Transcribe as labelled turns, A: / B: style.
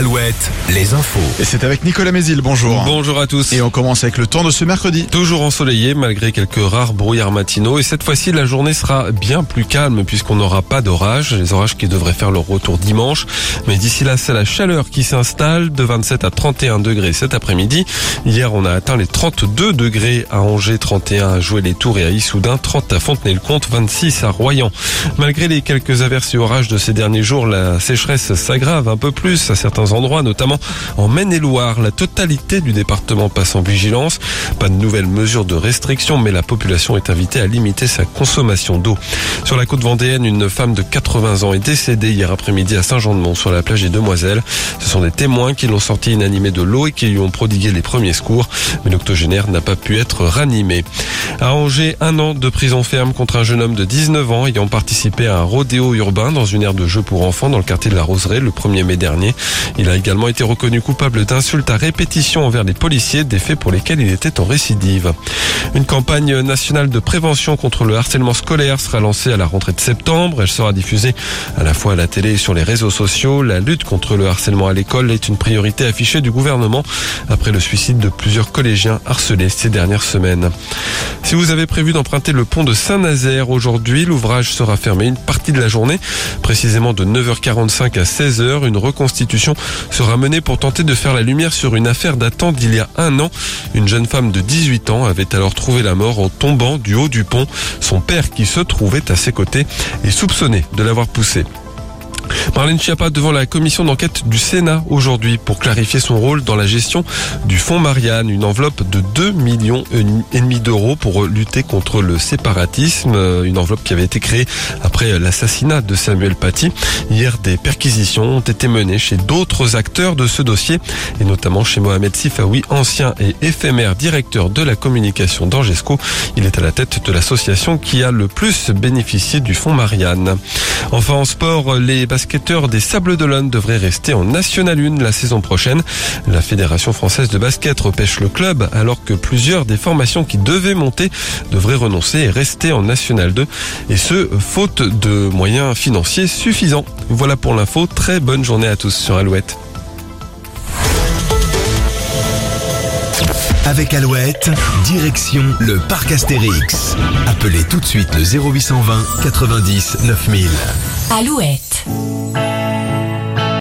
A: Alouette, les infos.
B: Et c'est avec Nicolas Mézil, bonjour.
C: Bonjour à tous.
B: Et on commence avec le temps de ce mercredi.
C: Toujours ensoleillé malgré quelques rares brouillards matinaux et cette fois-ci la journée sera bien plus calme puisqu'on n'aura pas d'orage, les orages qui devraient faire leur retour dimanche. Mais d'ici là c'est la chaleur qui s'installe de 27 à 31 degrés cet après-midi. Hier on a atteint les 32 degrés à Angers, 31 à Jouer les Tours et à Issoudun, 30 à Fontenay-le-Comte, 26 à Royan. Malgré les quelques averses et orages de ces derniers jours, la sécheresse s'aggrave un peu plus à certains endroits, notamment en Maine-et-Loire. La totalité du département passe en vigilance. Pas de nouvelles mesures de restriction, mais la population est invitée à limiter sa consommation d'eau. Sur la côte vendéenne, une femme de 80 ans est décédée hier après-midi à Saint-Jean-de-Mont sur la plage des Demoiselles. Ce sont des témoins qui l'ont sorti inanimé de l'eau et qui lui ont prodigué les premiers secours, mais l'octogénaire n'a pas pu être ranimé. À Angers, un an de prison ferme contre un jeune homme de 19 ans ayant participé à un rodéo urbain dans une aire de jeu pour enfants dans le quartier de la Roseraie le 1er mai dernier. Il a également été reconnu coupable d'insultes à répétition envers les policiers, des faits pour lesquels il était en récidive. Une campagne nationale de prévention contre le harcèlement scolaire sera lancée à la rentrée de septembre. Elle sera diffusée à la fois à la télé et sur les réseaux sociaux. La lutte contre le harcèlement à l'école est une priorité affichée du gouvernement après le suicide de plusieurs collégiens harcelés ces dernières semaines. Si vous avez prévu d'emprunter le pont de Saint-Nazaire aujourd'hui, l'ouvrage sera fermé une partie de la journée, précisément de 9h45 à 16h. Une reconstitution sera menée pour tenter de faire la lumière sur une affaire datant d'il y a un an. Une jeune femme de 18 ans avait alors trouvé la mort en tombant du haut du pont. Son père, qui se trouvait à ses côtés, est soupçonné de l'avoir poussé. Marlène Schiappa devant la commission d'enquête du Sénat aujourd'hui pour clarifier son rôle dans la gestion du fonds Marianne, une enveloppe de 2 millions et demi d'euros pour lutter contre le séparatisme, une enveloppe qui avait été créée après l'assassinat de Samuel Paty. Hier, des perquisitions ont été menées chez d'autres acteurs de ce dossier et notamment chez Mohamed Sifawi, ancien et éphémère directeur de la communication d'Angesco. Il est à la tête de l'association qui a le plus bénéficié du fonds Marianne. Enfin, en sport, les des Sables d'Olonne devraient rester en National 1 la saison prochaine. La Fédération française de basket repêche le club alors que plusieurs des formations qui devaient monter devraient renoncer et rester en National 2 et ce, faute de moyens financiers suffisants. Voilà pour l'info. Très bonne journée à tous sur Alouette.
A: Avec Alouette, direction le parc Astérix. Appelez tout de suite le 0820 90 9000.
D: Alouette.